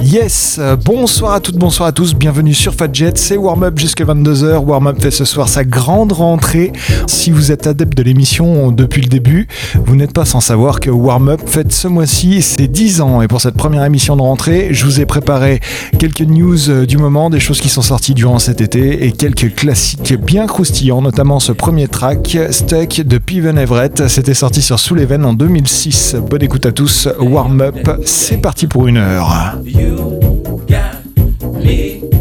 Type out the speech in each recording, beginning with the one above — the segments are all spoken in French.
Yes, bonsoir à toutes, bonsoir à tous, bienvenue sur Fadjet, c'est Warm Up jusqu'à 22h. Warm Up fait ce soir sa grande rentrée. Si vous êtes adepte de l'émission depuis le début, vous n'êtes pas sans savoir que Warm Up fête ce mois-ci ses 10 ans. Et pour cette première émission de rentrée, je vous ai préparé quelques news euh, du moment, des choses qui sont sorties durant cet été et quelques classiques bien croustillants, notamment ce premier track, Stuck de Piven Everett. C'était sorti sur Veines en 2006. Bonne écoute à tous, Warm Up, c'est parti pour une heure. You got me.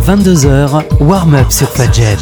22h, warm-up sur Fadjet.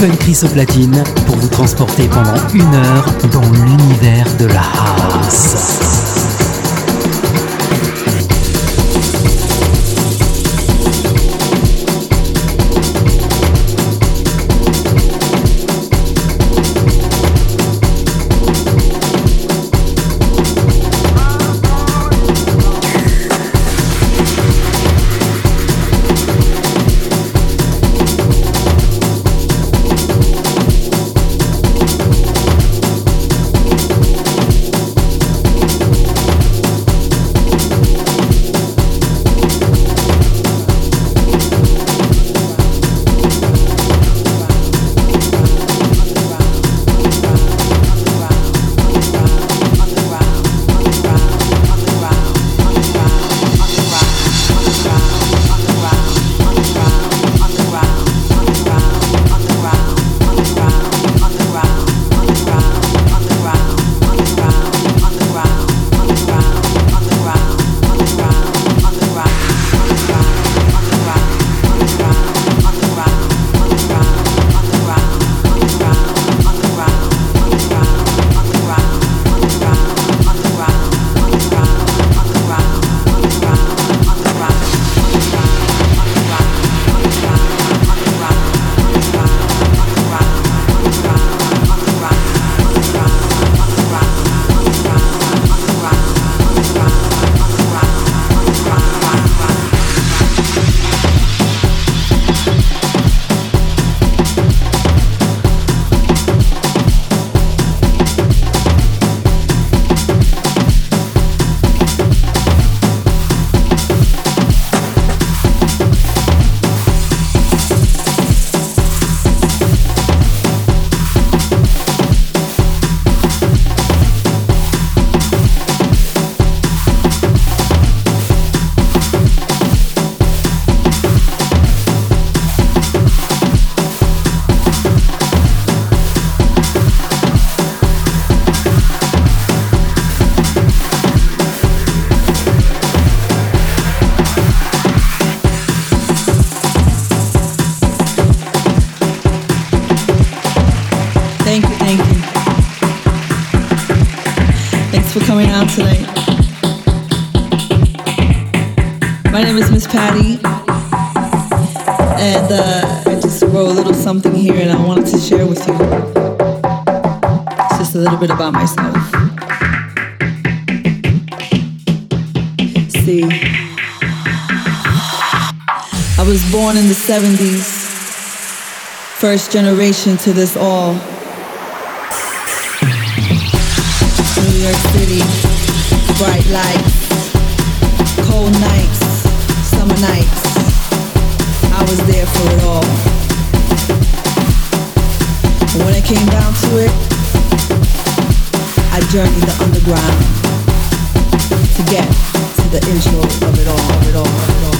Au platine pour vous transporter pendant une heure dans l'univers de la house. First generation to this all. New York City, bright lights, cold nights, summer nights, I was there for it all. when it came down to it, I journeyed the underground to get to the intro of it all, of it all, of it all.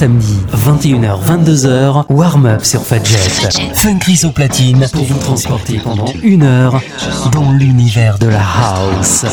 samedi, 21h-22h, warm-up sur Fadjet. Fun Chris au platine pour vous transporter pendant une heure dans l'univers de la house.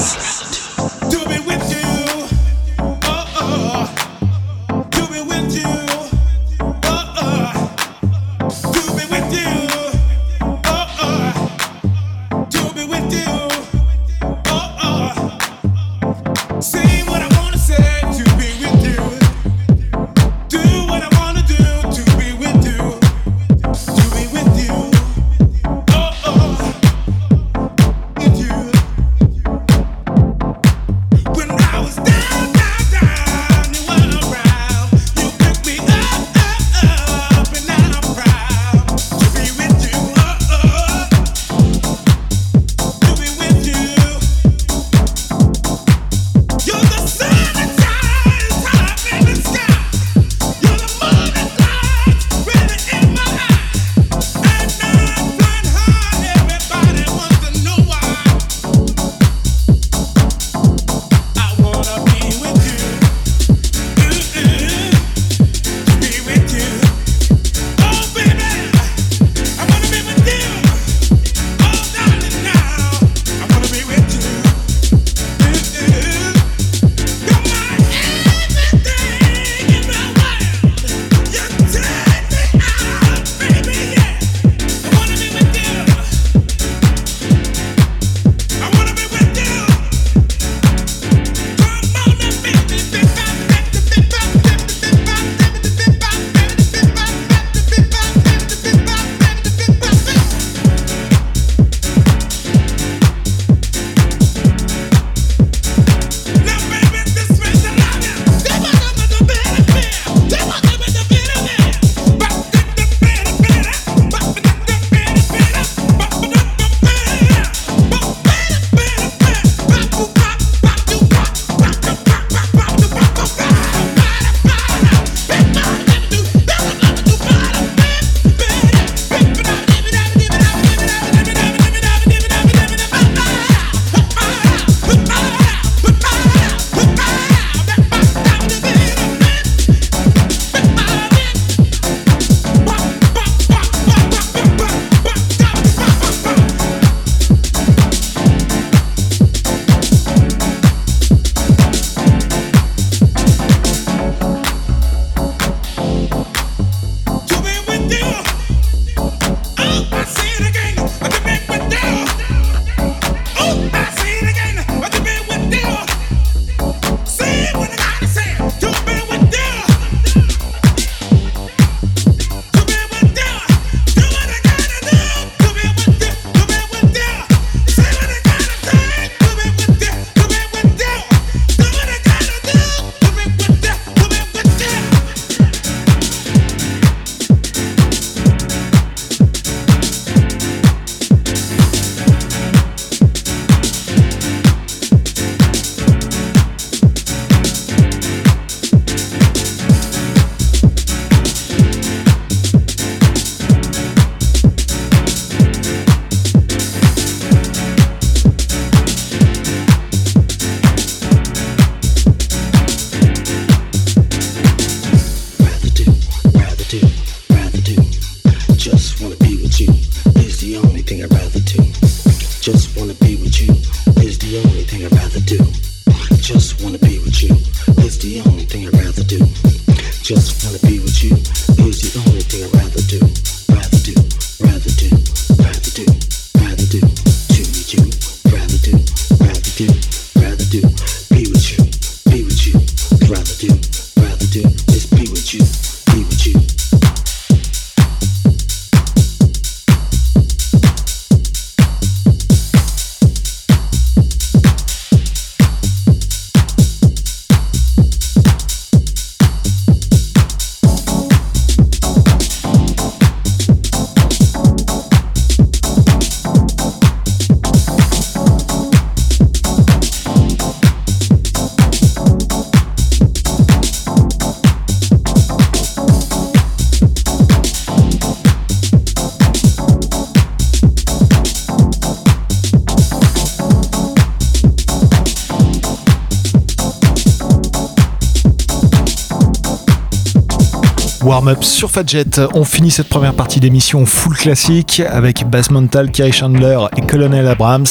Warm-up sur Fadjet. On finit cette première partie d'émission full classique avec Bass Mental, Kerry Chandler et Colonel Abrams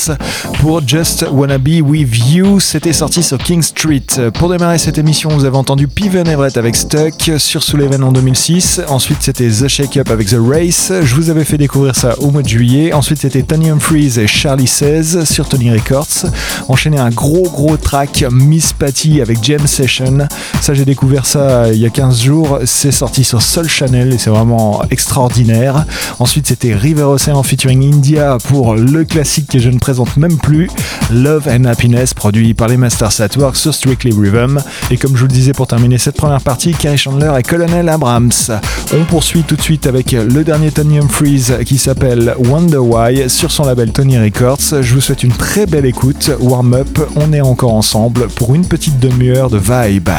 pour Just Wanna Be With You. C'était sorti sur King Street. Pour démarrer cette émission, vous avez entendu Piven Everett avec Stuck sur Sullivan en 2006. Ensuite, c'était The Shake Up avec The Race. Je vous avais fait découvrir ça au mois de juillet. Ensuite, c'était Tony Humphries et Charlie Says sur Tony Records. Enchaîné un gros gros track Miss Patty avec James Session. Ça, j'ai découvert ça il y a 15 jours. C'est sorti sur Soul Channel et c'est vraiment extraordinaire. Ensuite, c'était River Ocean featuring India pour le classique que je ne présente même plus, Love and Happiness, produit par les Masters at Work sur Strictly Rhythm. Et comme je vous le disais pour terminer cette première partie, Carrie Chandler et Colonel Abrams. On poursuit tout de suite avec le dernier Tony Humphries qui s'appelle Wonder Why sur son label Tony Records. Je vous souhaite une très belle écoute. Warm up, on est encore ensemble pour une petite demi-heure de vibe.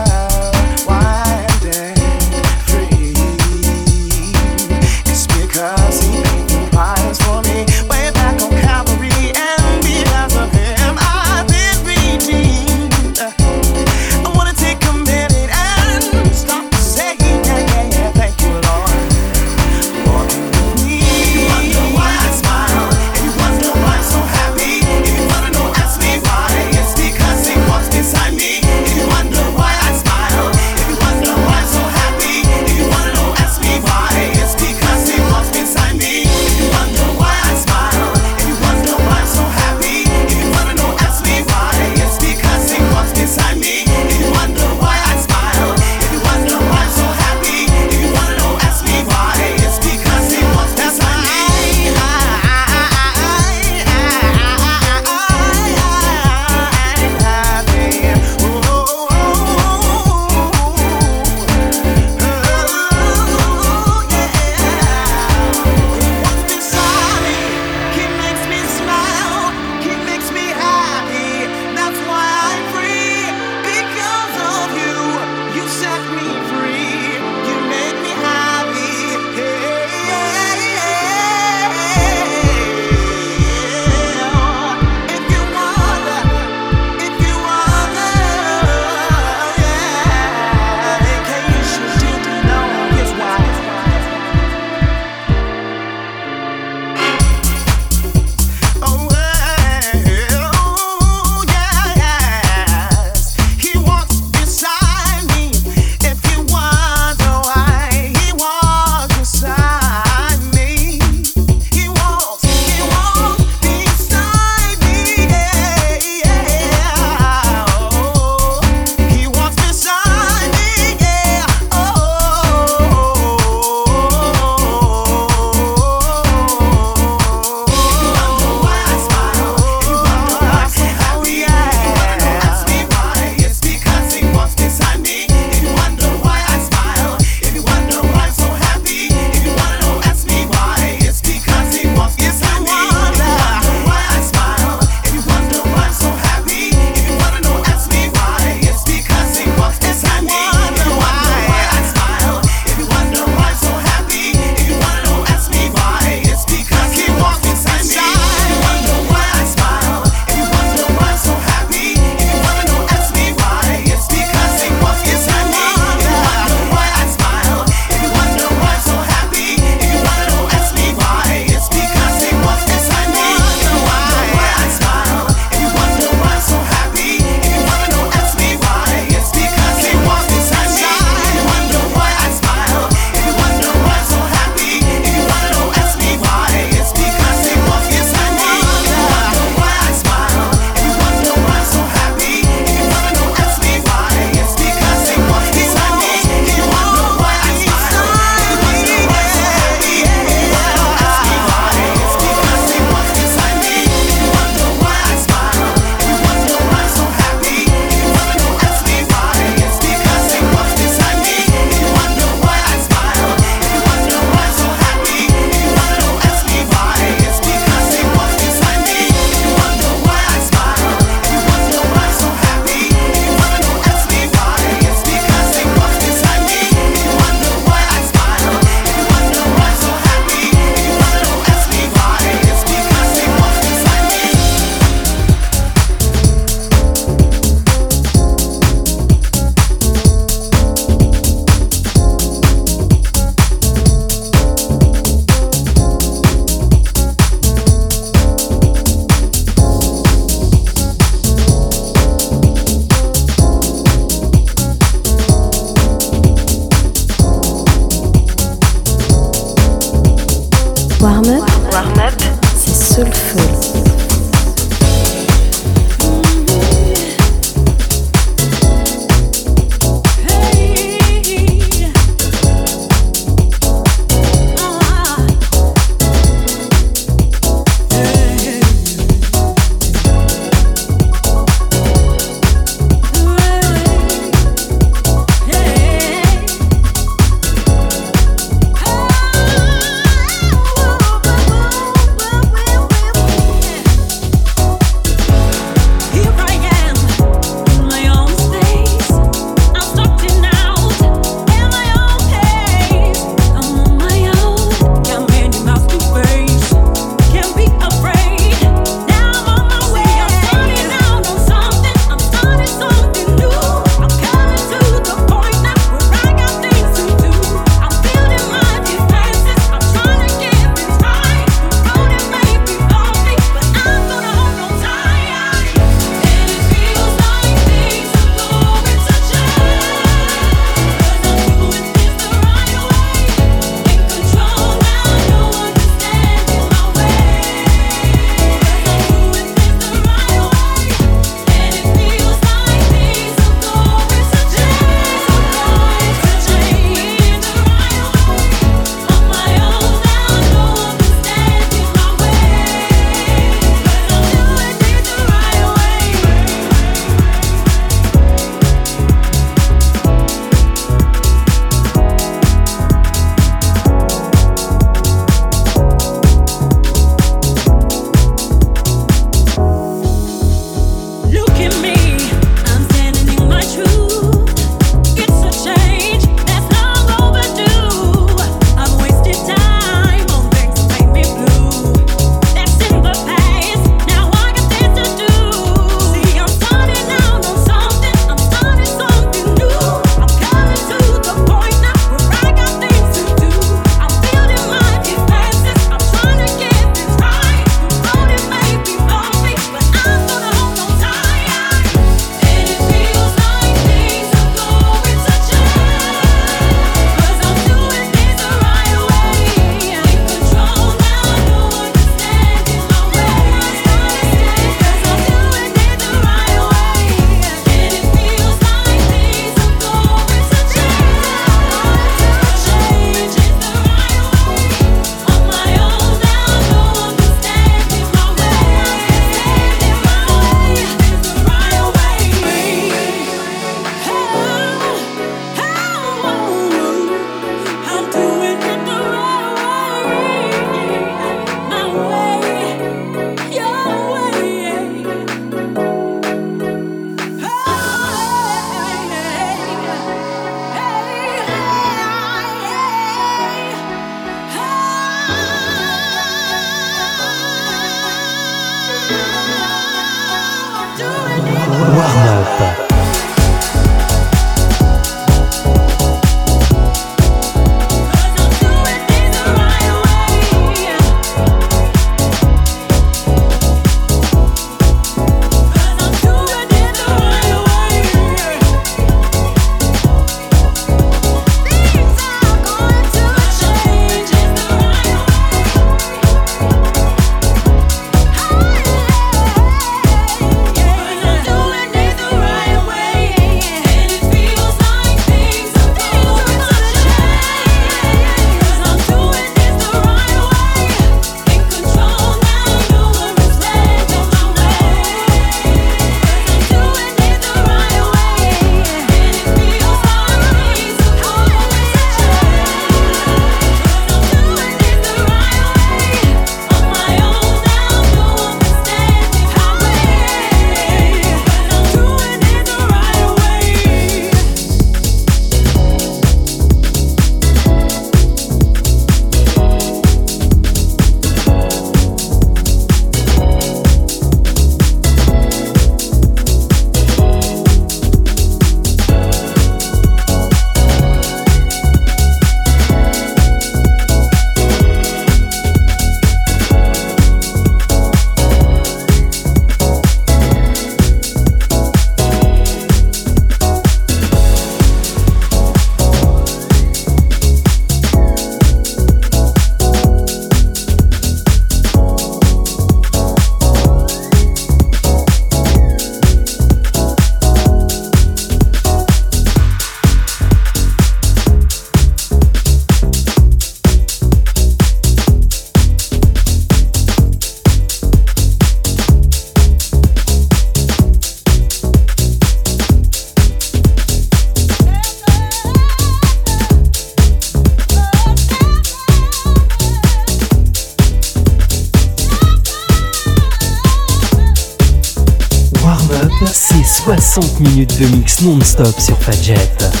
Non-stop sur Fadjet.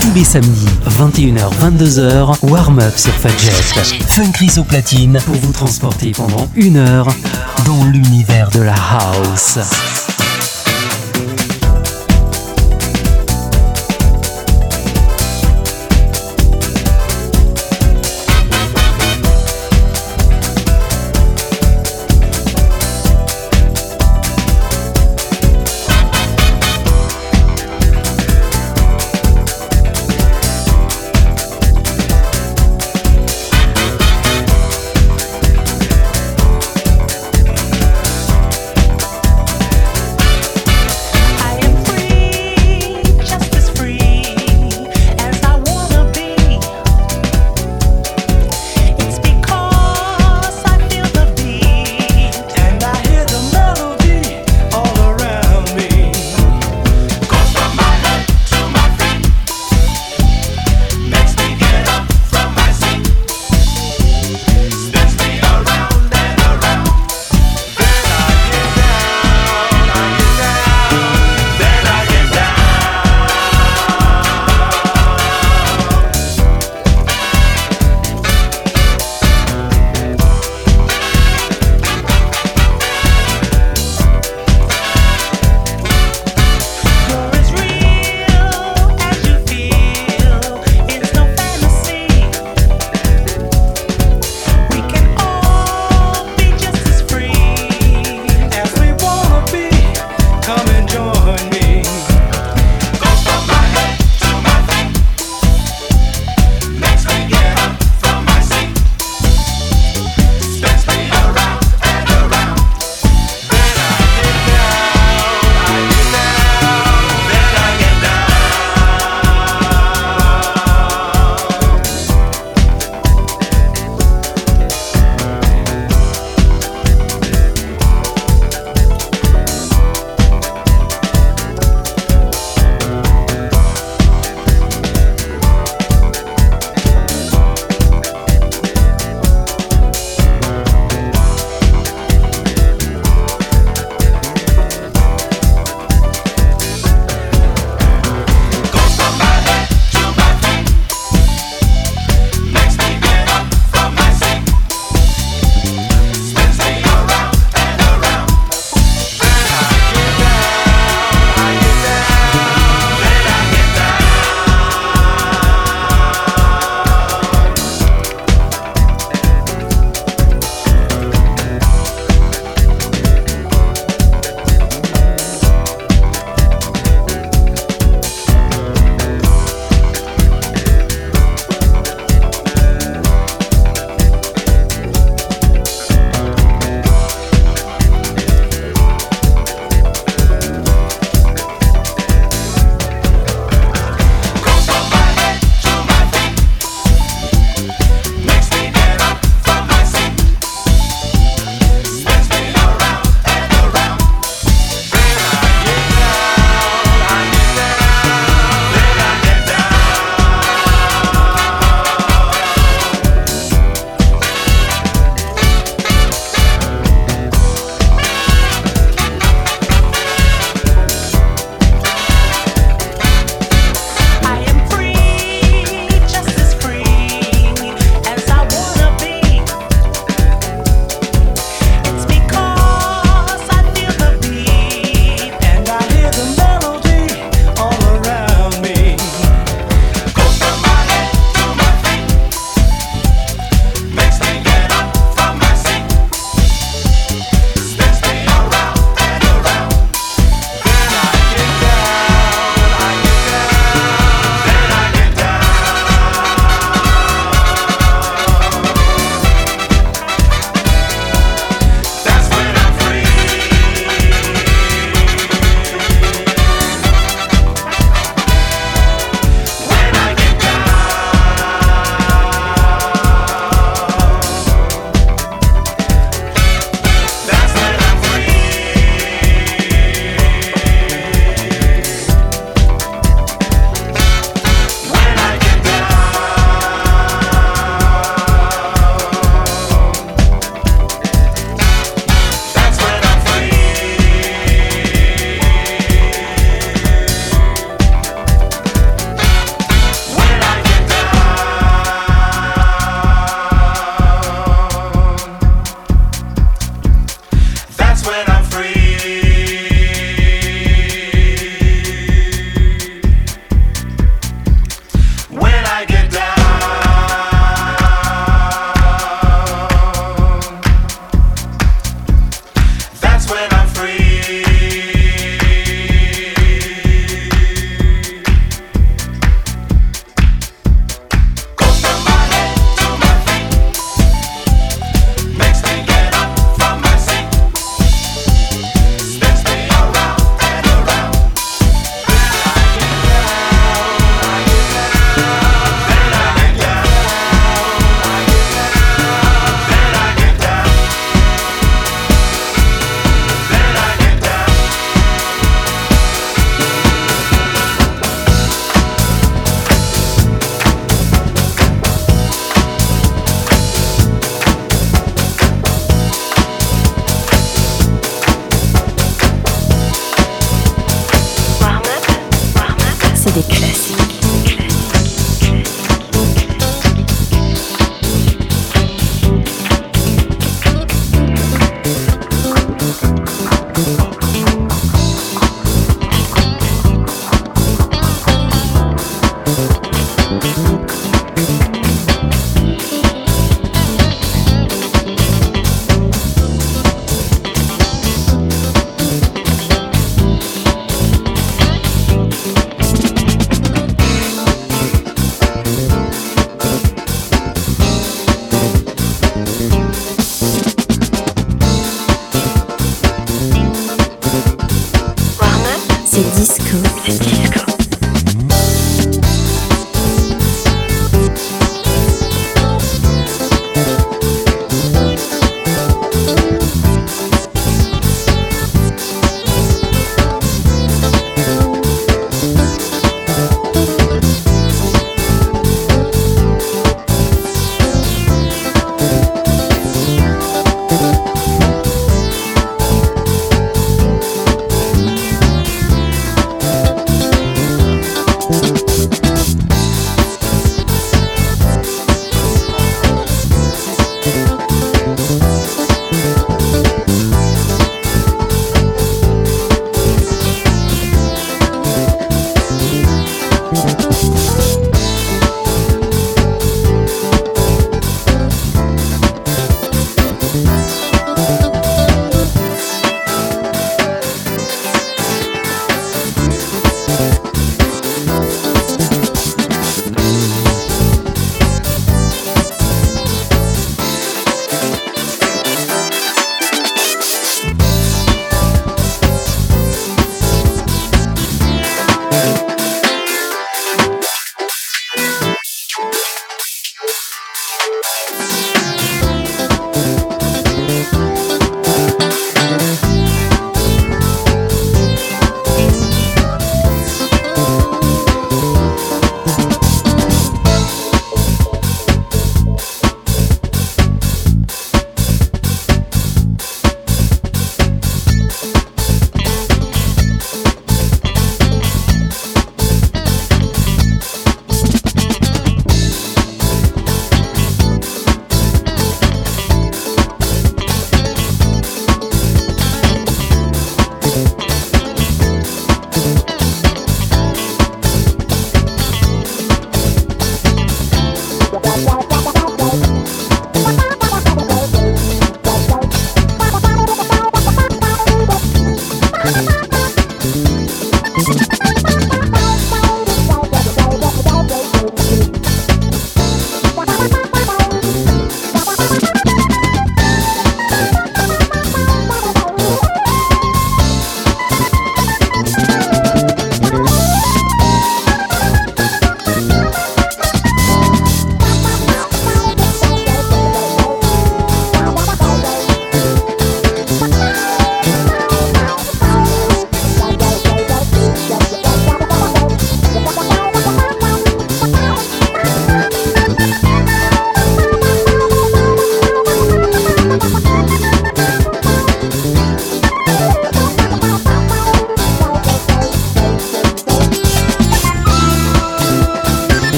Tous les samedis, 21h, 22h, warm-up sur Fadjet. Fun Chris au platine pour vous transporter pendant une heure dans l'univers de la house.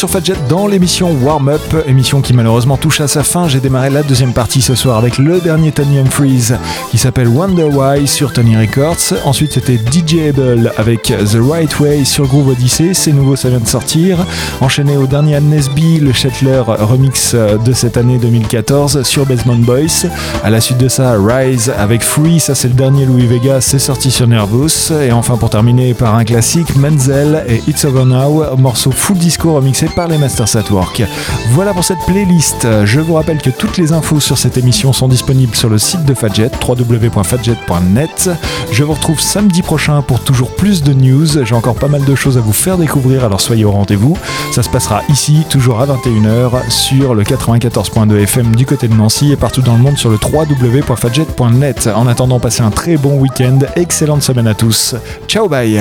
Sur Fadjet dans l'émission Warm Up, émission qui malheureusement touche à sa fin. J'ai démarré la deuxième partie ce soir avec le dernier Tony Humphries qui s'appelle Wonder Why sur Tony Records. Ensuite c'était DJ Able avec The Right Way sur Groove Odyssey, c'est nouveau, ça vient de sortir. Enchaîné au dernier Nesby, le Shetler remix de cette année 2014 sur Basement Boys. À la suite de ça, Rise avec Free, ça c'est le dernier Louis Vega, c'est sorti sur Nervous. Et enfin pour terminer par un classique, Menzel et It's Over Now, morceau full disco remixé par les Masters at Work. Voilà pour cette playlist. Je vous rappelle que toutes les infos sur cette émission sont disponibles sur le site de Fadjet, www.fadjet.net. Je vous retrouve samedi prochain pour toujours plus de news. J'ai encore pas mal de choses à vous faire découvrir, alors soyez au rendez-vous. Ça se passera ici, toujours à 21h, sur le 94.2 FM du côté de Nancy et partout dans le monde sur le www.fadjet.net. En attendant, passez un très bon week-end, excellente semaine à tous. Ciao, bye